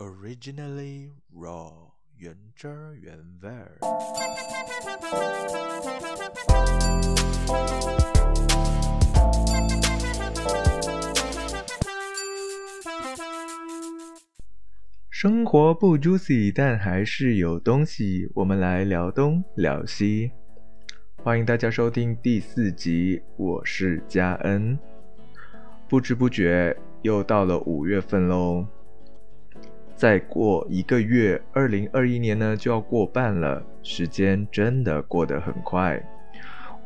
Originally raw，原汁儿原味儿。生活不 juicy，但还是有东西。我们来聊东聊西，欢迎大家收听第四集，我是嘉恩。不知不觉又到了五月份喽。再过一个月，二零二一年呢就要过半了，时间真的过得很快。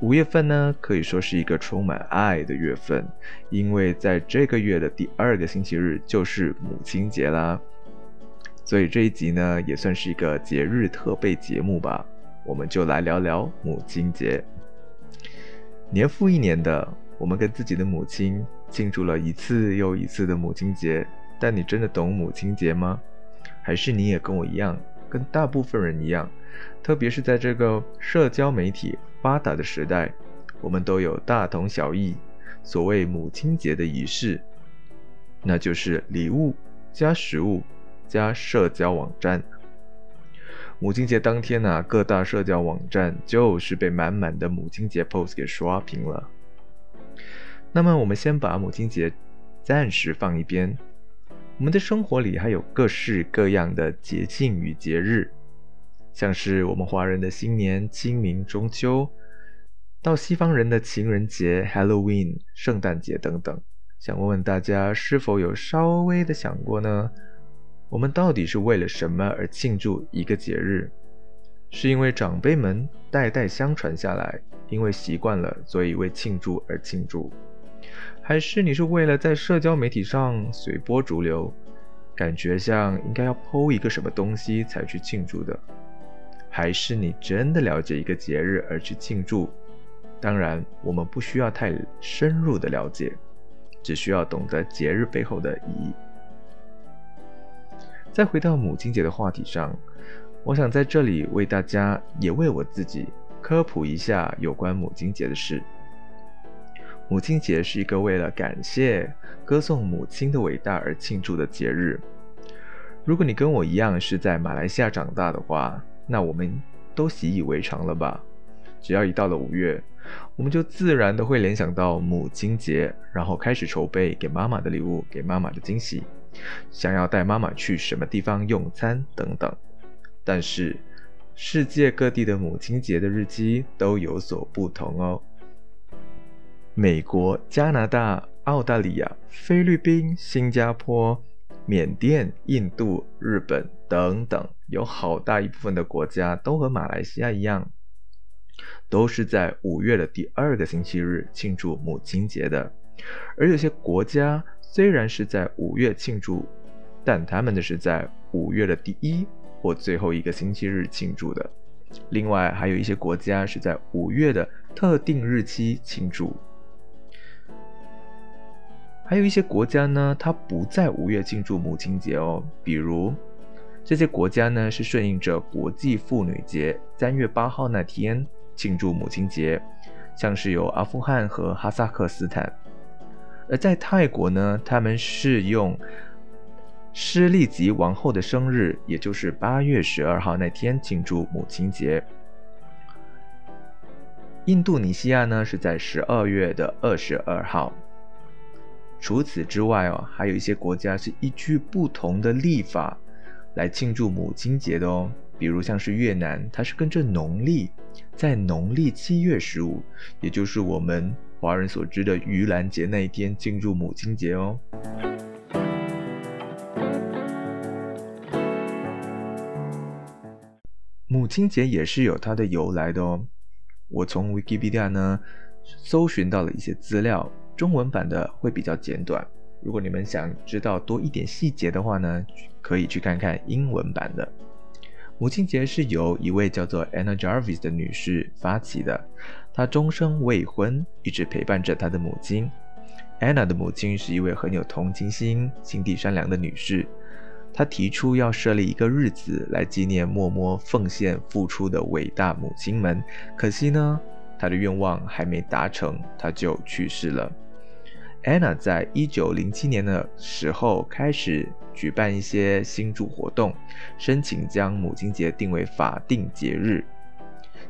五月份呢可以说是一个充满爱的月份，因为在这个月的第二个星期日就是母亲节啦。所以这一集呢也算是一个节日特备节目吧，我们就来聊聊母亲节。年复一年的，我们跟自己的母亲庆祝了一次又一次的母亲节。但你真的懂母亲节吗？还是你也跟我一样，跟大部分人一样，特别是在这个社交媒体发达的时代，我们都有大同小异。所谓母亲节的仪式，那就是礼物加食物加社交网站。母亲节当天呢，各大社交网站就是被满满的母亲节 pose 给刷屏了。那么，我们先把母亲节暂时放一边。我们的生活里还有各式各样的节庆与节日，像是我们华人的新年、清明、中秋，到西方人的情人节、Halloween、圣诞节等等。想问问大家，是否有稍微的想过呢？我们到底是为了什么而庆祝一个节日？是因为长辈们代代相传下来，因为习惯了，所以为庆祝而庆祝？还是你是为了在社交媒体上随波逐流，感觉像应该要剖一个什么东西才去庆祝的？还是你真的了解一个节日而去庆祝？当然，我们不需要太深入的了解，只需要懂得节日背后的意义。再回到母亲节的话题上，我想在这里为大家也为我自己科普一下有关母亲节的事。母亲节是一个为了感谢、歌颂母亲的伟大而庆祝的节日。如果你跟我一样是在马来西亚长大的话，那我们都习以为常了吧？只要一到了五月，我们就自然的会联想到母亲节，然后开始筹备给妈妈的礼物、给妈妈的惊喜，想要带妈妈去什么地方用餐等等。但是，世界各地的母亲节的日期都有所不同哦。美国、加拿大、澳大利亚、菲律宾、新加坡、缅甸、印度、日本等等，有好大一部分的国家都和马来西亚一样，都是在五月的第二个星期日庆祝母亲节的。而有些国家虽然是在五月庆祝，但他们的是在五月的第一或最后一个星期日庆祝的。另外，还有一些国家是在五月的特定日期庆祝。还有一些国家呢，它不在五月庆祝母亲节哦。比如，这些国家呢是顺应着国际妇女节，三月八号那天庆祝母亲节，像是有阿富汗和哈萨克斯坦。而在泰国呢，他们是用施利吉王后的生日，也就是八月十二号那天庆祝母亲节。印度尼西亚呢是在十二月的二十二号。除此之外哦，还有一些国家是依据不同的历法来庆祝母亲节的哦。比如像是越南，它是跟着农历，在农历七月十五，也就是我们华人所知的盂兰节那一天庆祝母亲节哦。母亲节也是有它的由来的哦。我从 Wikipedia 呢搜寻到了一些资料。中文版的会比较简短，如果你们想知道多一点细节的话呢，可以去看看英文版的。母亲节是由一位叫做 Anna Jarvis 的女士发起的，她终生未婚，一直陪伴着她的母亲。Anna 的母亲是一位很有同情心、心地善良的女士，她提出要设立一个日子来纪念默默奉献付出的伟大母亲们，可惜呢，她的愿望还没达成，她就去世了。Anna 在一九零七年的时候开始举办一些新助活动，申请将母亲节定为法定节日。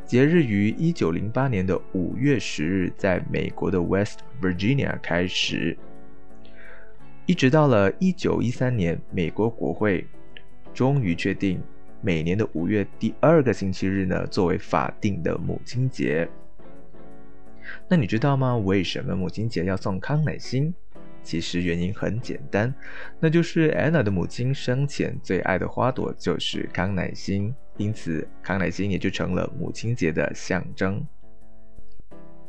节日于一九零八年的五月十日在美国的 West Virginia 开始，一直到了一九一三年，美国国会终于确定每年的五月第二个星期日呢作为法定的母亲节。那你知道吗？为什么母亲节要送康乃馨？其实原因很简单，那就是安娜的母亲生前最爱的花朵就是康乃馨，因此康乃馨也就成了母亲节的象征。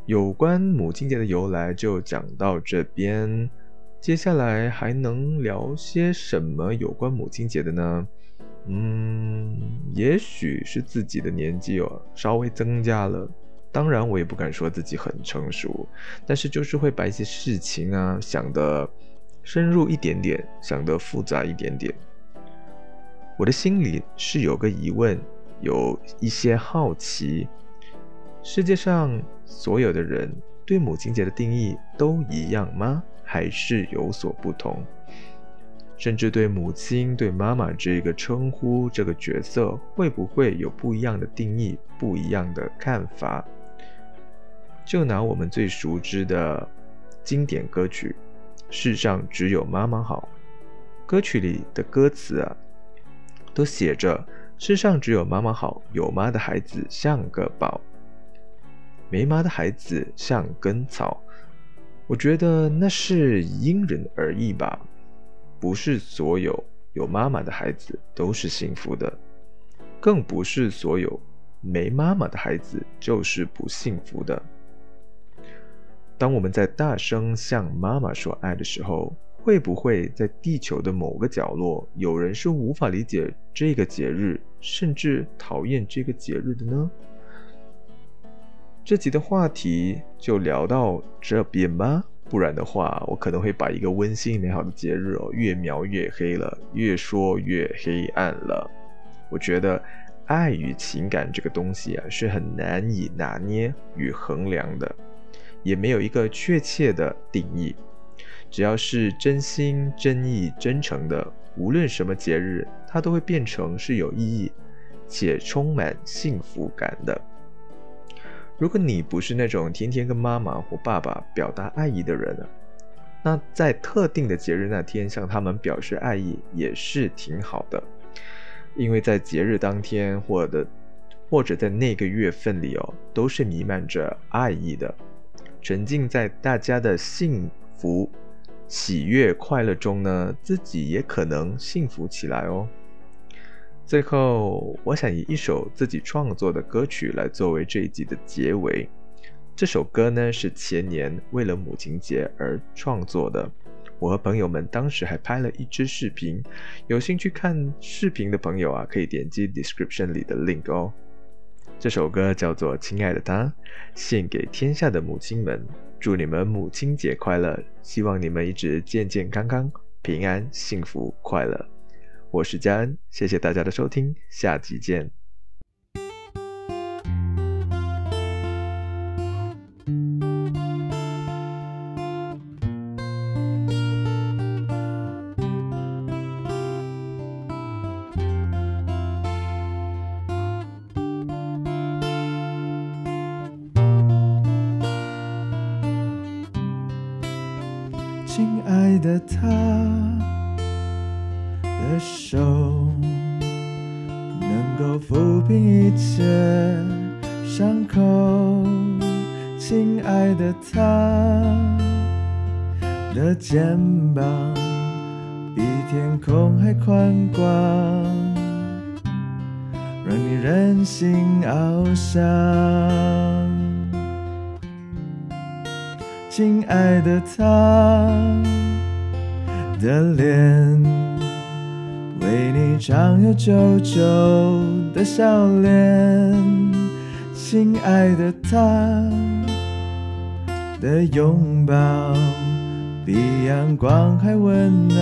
有关母亲节的由来就讲到这边，接下来还能聊些什么有关母亲节的呢？嗯，也许是自己的年纪哦，稍微增加了。当然，我也不敢说自己很成熟，但是就是会把一些事情啊想得深入一点点，想得复杂一点点。我的心里是有个疑问，有一些好奇：世界上所有的人对母亲节的定义都一样吗？还是有所不同？甚至对母亲、对妈妈这个称呼、这个角色，会不会有不一样的定义、不一样的看法？就拿我们最熟知的经典歌曲《世上只有妈妈好》，歌曲里的歌词啊，都写着“世上只有妈妈好，有妈的孩子像个宝，没妈的孩子像根草”。我觉得那是因人而异吧，不是所有有妈妈的孩子都是幸福的，更不是所有没妈妈的孩子就是不幸福的。当我们在大声向妈妈说爱的时候，会不会在地球的某个角落，有人是无法理解这个节日，甚至讨厌这个节日的呢？这集的话题就聊到这边吧，不然的话，我可能会把一个温馨美好的节日哦，越描越黑了，越说越黑暗了。我觉得爱与情感这个东西啊，是很难以拿捏与衡量的。也没有一个确切的定义，只要是真心真意真诚的，无论什么节日，它都会变成是有意义且充满幸福感的。如果你不是那种天天跟妈妈或爸爸表达爱意的人啊，那在特定的节日那天向他们表示爱意也是挺好的，因为在节日当天或者或者在那个月份里哦，都是弥漫着爱意的。沉浸在大家的幸福、喜悦、快乐中呢，自己也可能幸福起来哦。最后，我想以一首自己创作的歌曲来作为这一集的结尾。这首歌呢是前年为了母亲节而创作的，我和朋友们当时还拍了一支视频。有兴趣看视频的朋友啊，可以点击 description 里的 link 哦。这首歌叫做《亲爱的她》，献给天下的母亲们，祝你们母亲节快乐！希望你们一直健健康康、平安、幸福、快乐。我是佳恩，谢谢大家的收听，下集见。的，他的手能够抚平一切伤口。亲爱的，他的肩膀比天空还宽广，让你任性翱翔。亲爱的，他的脸，为你常有久久的笑脸。亲爱的，他的拥抱比阳光还温暖，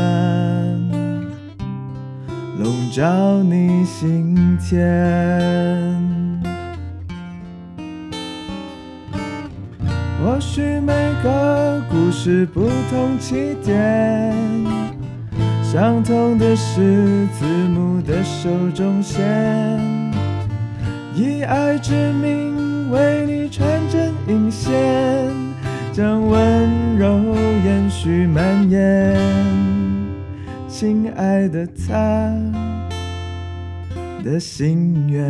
笼罩你心田。或许每个是不同起点，相同的是字母的手中线，以爱之名为你穿针引线，将温柔延续蔓延。亲爱的他的心愿，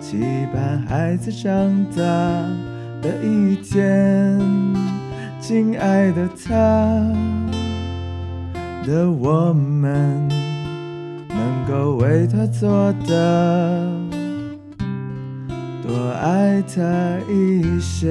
期盼孩子长大的一天。亲爱的他的我们，能够为他做的，多爱他一些。